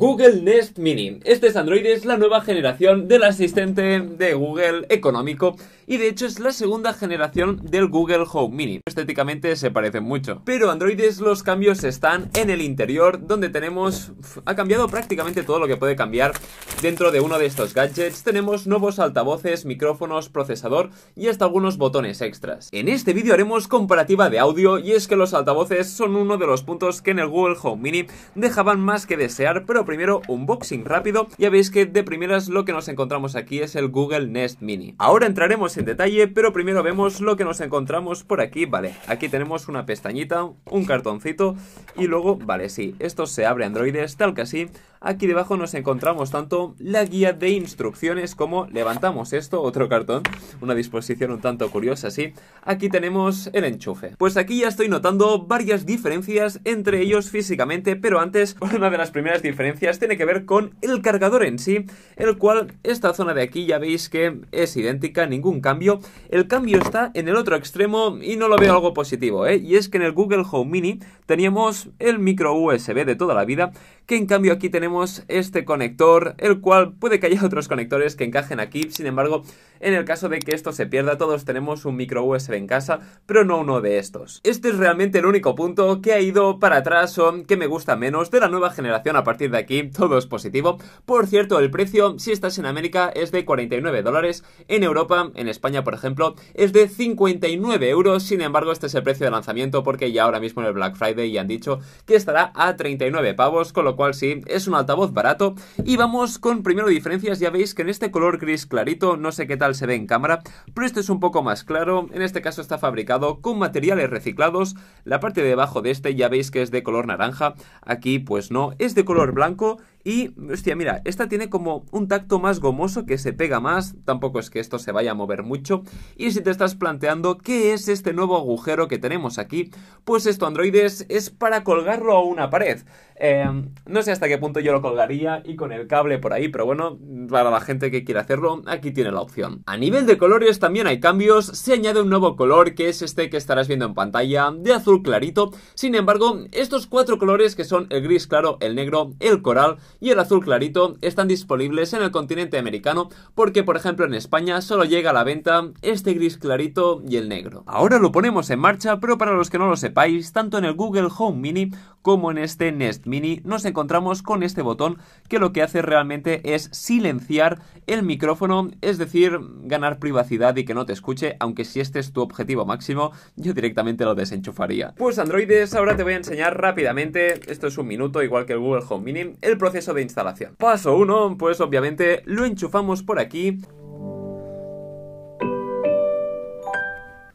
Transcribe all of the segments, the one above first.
Google Nest Mini. Este es Android, es la nueva generación del asistente de Google económico y de hecho es la segunda generación del Google Home Mini. Estéticamente se parecen mucho, pero Androides los cambios están en el interior donde tenemos... ha cambiado prácticamente todo lo que puede cambiar dentro de uno de estos gadgets. Tenemos nuevos altavoces, micrófonos, procesador y hasta algunos botones extras. En este vídeo haremos comparativa de audio y es que los altavoces son uno de los puntos que en el Google Home Mini dejaban más que desear, pero primero unboxing rápido. Ya veis que de primeras lo que nos encontramos aquí es el Google Nest Mini. Ahora entraremos en detalle, pero primero vemos lo que nos encontramos por aquí. Vale, aquí tenemos una pestañita, un cartoncito y luego, vale, sí, esto se abre androides tal que así. Aquí debajo nos encontramos tanto la guía de instrucciones como levantamos esto, otro cartón, una disposición un tanto curiosa, sí. Aquí tenemos el enchufe. Pues aquí ya estoy notando varias diferencias entre ellos físicamente, pero antes, una de las primeras diferencias tiene que ver con el cargador en sí, el cual esta zona de aquí ya veis que es idéntica, ningún cambio. El cambio está en el otro extremo y no lo veo algo positivo, ¿eh? Y es que en el Google Home Mini teníamos el micro USB de toda la vida, que en cambio aquí tenemos este conector, el cual puede que haya otros conectores que encajen aquí, sin embargo, en el caso de que esto se pierda, todos tenemos un micro USB en casa, pero no uno de estos. Este es realmente el único punto que ha ido para atrás o que me gusta menos de la nueva generación a partir de aquí, todo es positivo. Por cierto, el precio, si estás en América, es de 49 dólares, en Europa, en España, por ejemplo, es de 59 euros, sin embargo, este es el precio de lanzamiento porque ya ahora mismo en el Black Friday ya han dicho que estará a 39 pavos, con lo sí, es un altavoz barato. Y vamos con primero diferencias, ya veis que en este color gris clarito, no sé qué tal se ve en cámara, pero este es un poco más claro, en este caso está fabricado con materiales reciclados, la parte de abajo de este ya veis que es de color naranja, aquí pues no, es de color blanco y, hostia, mira, esta tiene como un tacto más gomoso que se pega más, tampoco es que esto se vaya a mover mucho. Y si te estás planteando qué es este nuevo agujero que tenemos aquí, pues esto, androides, es para colgarlo a una pared. Eh, no sé hasta qué punto yo lo colgaría y con el cable por ahí, pero bueno, para la gente que quiere hacerlo, aquí tiene la opción. A nivel de colores también hay cambios, se añade un nuevo color que es este que estarás viendo en pantalla, de azul clarito. Sin embargo, estos cuatro colores que son el gris claro, el negro, el coral y el azul clarito están disponibles en el continente americano porque por ejemplo en España solo llega a la venta este gris clarito y el negro. Ahora lo ponemos en marcha, pero para los que no lo sepáis, tanto en el Google Home Mini como en este Nest Mini nos encontramos con este botón que lo que hace realmente es silenciar el micrófono, es decir, ganar privacidad y que no te escuche, aunque si este es tu objetivo máximo, yo directamente lo desenchufaría. Pues androides, ahora te voy a enseñar rápidamente, esto es un minuto igual que el Google Home Mini, el proceso de instalación. Paso 1, pues obviamente lo enchufamos por aquí.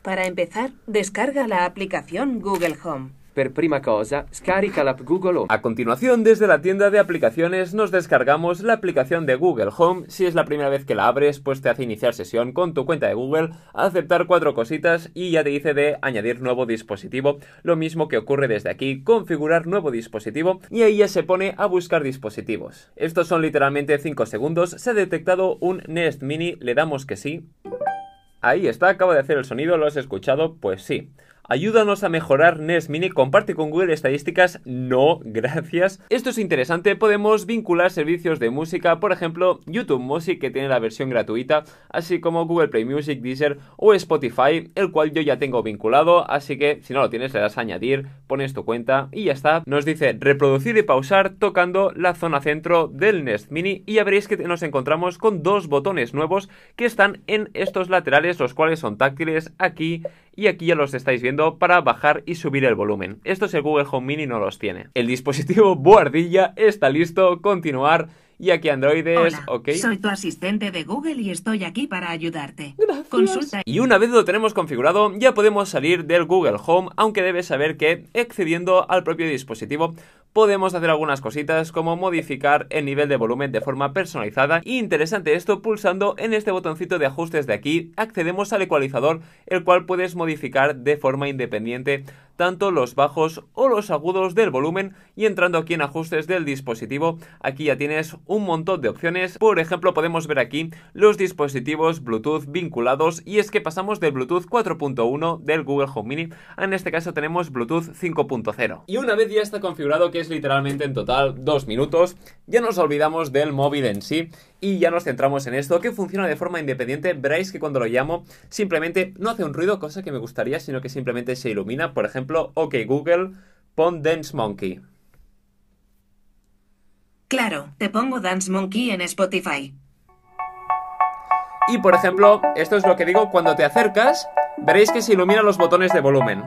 Para empezar, descarga la aplicación Google Home. Per prima cosa, scarica l'app Google Home. A continuación, desde la tienda de aplicaciones nos descargamos la aplicación de Google Home. Si es la primera vez que la abres, pues te hace iniciar sesión con tu cuenta de Google, aceptar cuatro cositas y ya te dice de añadir nuevo dispositivo. Lo mismo que ocurre desde aquí, configurar nuevo dispositivo y ahí ya se pone a buscar dispositivos. Estos son literalmente 5 segundos. Se ha detectado un Nest Mini, le damos que sí. Ahí está, acabo de hacer el sonido, ¿lo has escuchado? Pues sí. Ayúdanos a mejorar Nest Mini, comparte con Google estadísticas, no, gracias. Esto es interesante, podemos vincular servicios de música, por ejemplo, YouTube Music que tiene la versión gratuita, así como Google Play Music, Deezer o Spotify, el cual yo ya tengo vinculado, así que si no lo tienes le das a añadir, pones tu cuenta y ya está. Nos dice reproducir y pausar tocando la zona centro del Nest Mini y ya veréis que nos encontramos con dos botones nuevos que están en estos laterales, los cuales son táctiles aquí y aquí ya los estáis viendo para bajar y subir el volumen. Esto es el Google Home Mini no los tiene. El dispositivo Boardilla está listo, continuar. Y aquí androides, Hola, ok. soy tu asistente de Google y estoy aquí para ayudarte. Gracias. Consulta Y una vez lo tenemos configurado, ya podemos salir del Google Home, aunque debes saber que accediendo al propio dispositivo podemos hacer algunas cositas como modificar el nivel de volumen de forma personalizada. Y interesante esto, pulsando en este botoncito de ajustes de aquí, accedemos al ecualizador, el cual puedes modificar de forma independiente tanto los bajos o los agudos del volumen y entrando aquí en ajustes del dispositivo, aquí ya tienes un montón de opciones. Por ejemplo, podemos ver aquí los dispositivos Bluetooth vinculados y es que pasamos del Bluetooth 4.1 del Google Home Mini, en este caso tenemos Bluetooth 5.0. Y una vez ya está configurado, que es literalmente en total dos minutos, ya nos olvidamos del móvil en sí y ya nos centramos en esto, que funciona de forma independiente. Veréis que cuando lo llamo simplemente no hace un ruido, cosa que me gustaría, sino que simplemente se ilumina. Por ejemplo, OK Google, pon Dance Monkey. Claro, te pongo Dance Monkey en Spotify. Y por ejemplo, esto es lo que digo cuando te acercas, veréis que se iluminan los botones de volumen.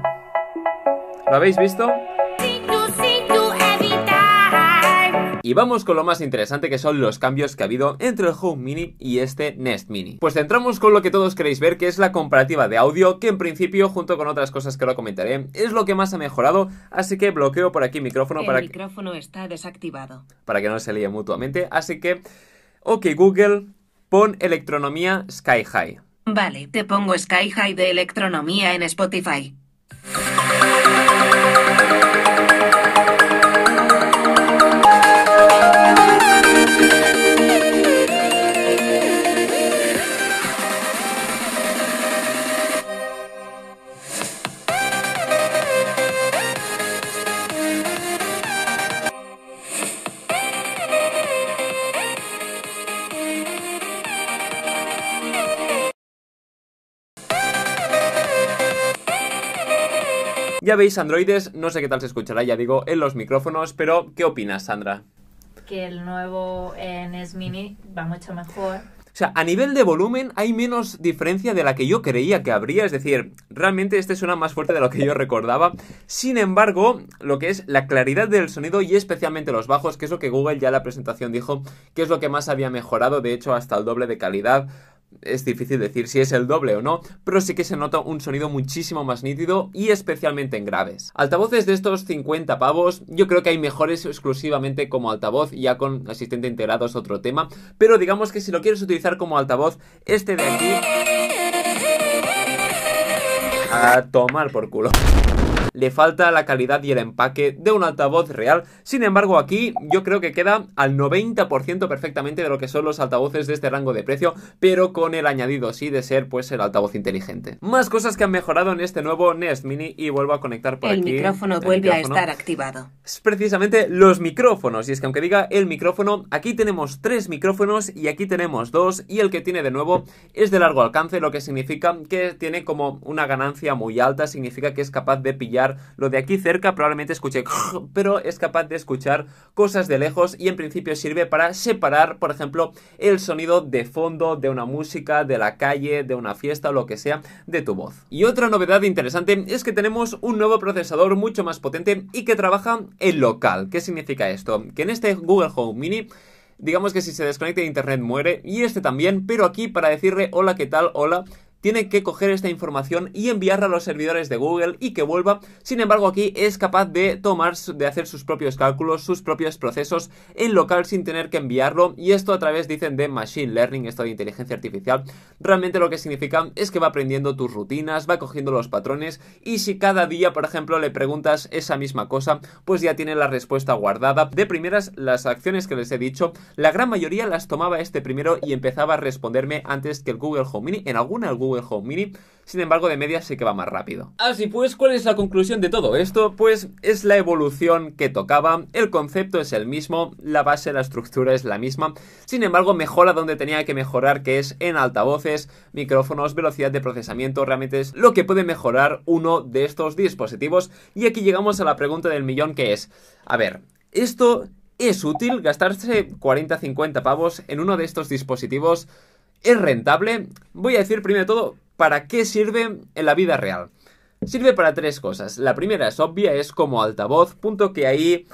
¿Lo habéis visto? Y vamos con lo más interesante que son los cambios que ha habido entre el Home Mini y este Nest Mini. Pues entramos con lo que todos queréis ver, que es la comparativa de audio, que en principio, junto con otras cosas que lo comentaré, es lo que más ha mejorado, así que bloqueo por aquí micrófono El para micrófono está desactivado. para que no se líe mutuamente, así que, ok Google, pon electronomía Sky High. Vale, te pongo Sky High de Electronomía en Spotify. Ya veis, androides, no sé qué tal se escuchará, ya digo, en los micrófonos, pero ¿qué opinas, Sandra? que el nuevo NES Mini va mucho mejor. O sea, a nivel de volumen hay menos diferencia de la que yo creía que habría, es decir, realmente este suena más fuerte de lo que yo recordaba. Sin embargo, lo que es la claridad del sonido y especialmente los bajos, que es lo que Google ya en la presentación dijo que es lo que más había mejorado, de hecho hasta el doble de calidad. Es difícil decir si es el doble o no, pero sí que se nota un sonido muchísimo más nítido y especialmente en graves. Altavoces de estos 50 pavos, yo creo que hay mejores exclusivamente como altavoz, ya con asistente integrado es otro tema, pero digamos que si lo quieres utilizar como altavoz, este de aquí... A tomar por culo. Le falta la calidad y el empaque de un altavoz real. Sin embargo, aquí yo creo que queda al 90% perfectamente de lo que son los altavoces de este rango de precio, pero con el añadido sí de ser pues el altavoz inteligente. Más cosas que han mejorado en este nuevo Nest Mini y vuelvo a conectar por el aquí. micrófono el vuelve micrófono. a estar activado. Es precisamente los micrófonos. Y es que aunque diga el micrófono, aquí tenemos tres micrófonos y aquí tenemos dos. Y el que tiene de nuevo es de largo alcance, lo que significa que tiene como una ganancia muy alta. Significa que es capaz de pillar lo de aquí cerca, probablemente escuche, pero es capaz de escuchar cosas de lejos y en principio sirve para separar, por ejemplo, el sonido de fondo de una música, de la calle, de una fiesta o lo que sea, de tu voz. Y otra novedad interesante es que tenemos un nuevo procesador mucho más potente y que trabaja en local. ¿Qué significa esto? Que en este Google Home Mini digamos que si se desconecta de internet muere y este también, pero aquí para decirle hola, ¿qué tal? Hola, tiene que coger esta información y enviarla a los servidores de Google y que vuelva. Sin embargo, aquí es capaz de tomar, de hacer sus propios cálculos, sus propios procesos en local sin tener que enviarlo. Y esto a través, dicen, de Machine Learning, esto de inteligencia artificial. Realmente lo que significa es que va aprendiendo tus rutinas, va cogiendo los patrones y si cada día, por ejemplo, le preguntas esa misma cosa, pues ya tiene la respuesta guardada. De primeras, las acciones que les he dicho, la gran mayoría las tomaba este primero y empezaba a responderme antes que el Google Home Mini. En alguna el Home Mini, sin embargo de media sí que va más rápido. Así pues, ¿cuál es la conclusión de todo esto? Pues es la evolución que tocaba, el concepto es el mismo, la base, la estructura es la misma, sin embargo mejora donde tenía que mejorar, que es en altavoces, micrófonos, velocidad de procesamiento, realmente es lo que puede mejorar uno de estos dispositivos. Y aquí llegamos a la pregunta del millón que es, a ver, esto... ¿Es útil gastarse 40-50 pavos en uno de estos dispositivos? ¿Es rentable? Voy a decir primero todo, ¿para qué sirve en la vida real? Sirve para tres cosas. La primera es obvia, es como altavoz, punto que ahí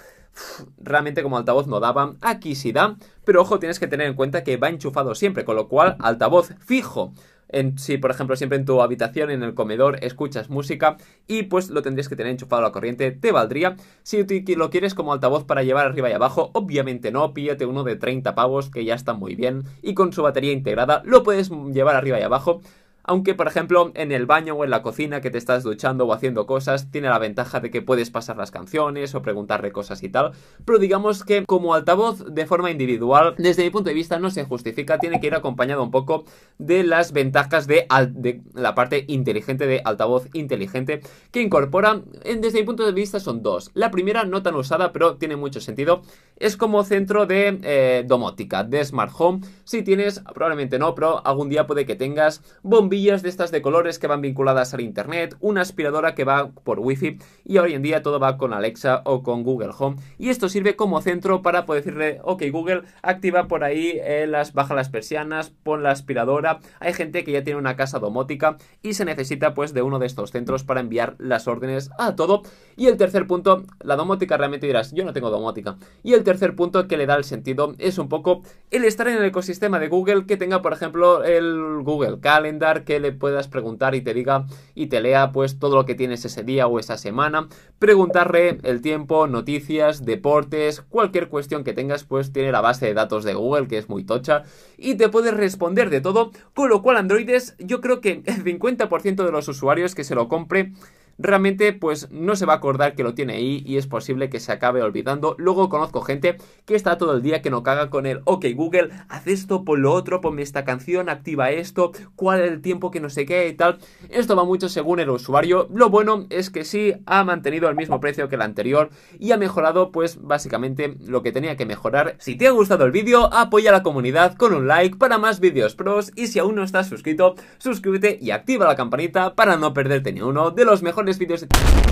realmente como altavoz no daba, aquí sí da, pero ojo, tienes que tener en cuenta que va enchufado siempre, con lo cual altavoz fijo. En, si por ejemplo siempre en tu habitación, en el comedor, escuchas música y pues lo tendrías que tener enchufado a la corriente, te valdría. Si lo quieres como altavoz para llevar arriba y abajo, obviamente no, píllate uno de 30 pavos que ya está muy bien y con su batería integrada lo puedes llevar arriba y abajo. Aunque por ejemplo en el baño o en la cocina que te estás duchando o haciendo cosas, tiene la ventaja de que puedes pasar las canciones o preguntarle cosas y tal, pero digamos que como altavoz de forma individual, desde mi punto de vista no se justifica, tiene que ir acompañado un poco de las ventajas de, la parte inteligente de altavoz inteligente que incorpora, desde mi punto de vista son dos. La primera no tan usada, pero tiene mucho sentido, es como centro de eh, domótica, de smart home, si tienes, probablemente no, pero algún día puede que tengas bombillas de estas de colores que van vinculadas al internet, una aspiradora que va por wifi y hoy en día todo va con Alexa o con Google Home. Y esto sirve como centro para poder decirle, ok Google, activa por ahí eh, las, baja las persianas, pon la aspiradora, hay gente que ya tiene una casa domótica y se necesita pues de uno de estos centros para enviar las órdenes a todo. Y el tercer punto, la domótica realmente dirás, yo no tengo domótica y el tercer punto que le da el sentido es un poco el estar en el ecosistema de Google que tenga por ejemplo el Google Calendar que le puedas preguntar y te diga y te lea pues todo lo que tienes ese día o esa semana, preguntarle el tiempo, noticias, deportes, cualquier cuestión que tengas pues tiene la base de datos de Google que es muy tocha y te puede responder de todo, con lo cual Androides yo creo que el 50% de los usuarios que se lo compre realmente pues no se va a acordar que lo tiene ahí y es posible que se acabe olvidando. Luego conozco gente que está todo el día que no caga con el, ok Google, haz esto, pon lo otro, ponme esta canción, activa esto, cuál es el tiempo que no sé qué y tal. Esto va mucho según el usuario. Lo bueno es que sí ha mantenido el mismo precio que el anterior y ha mejorado pues básicamente lo que tenía que mejorar. Si te ha gustado el vídeo, apoya a la comunidad con un like para más vídeos pros y si aún no estás suscrito, suscríbete y activa la campanita para no perderte ni uno de los mejores vídeos de...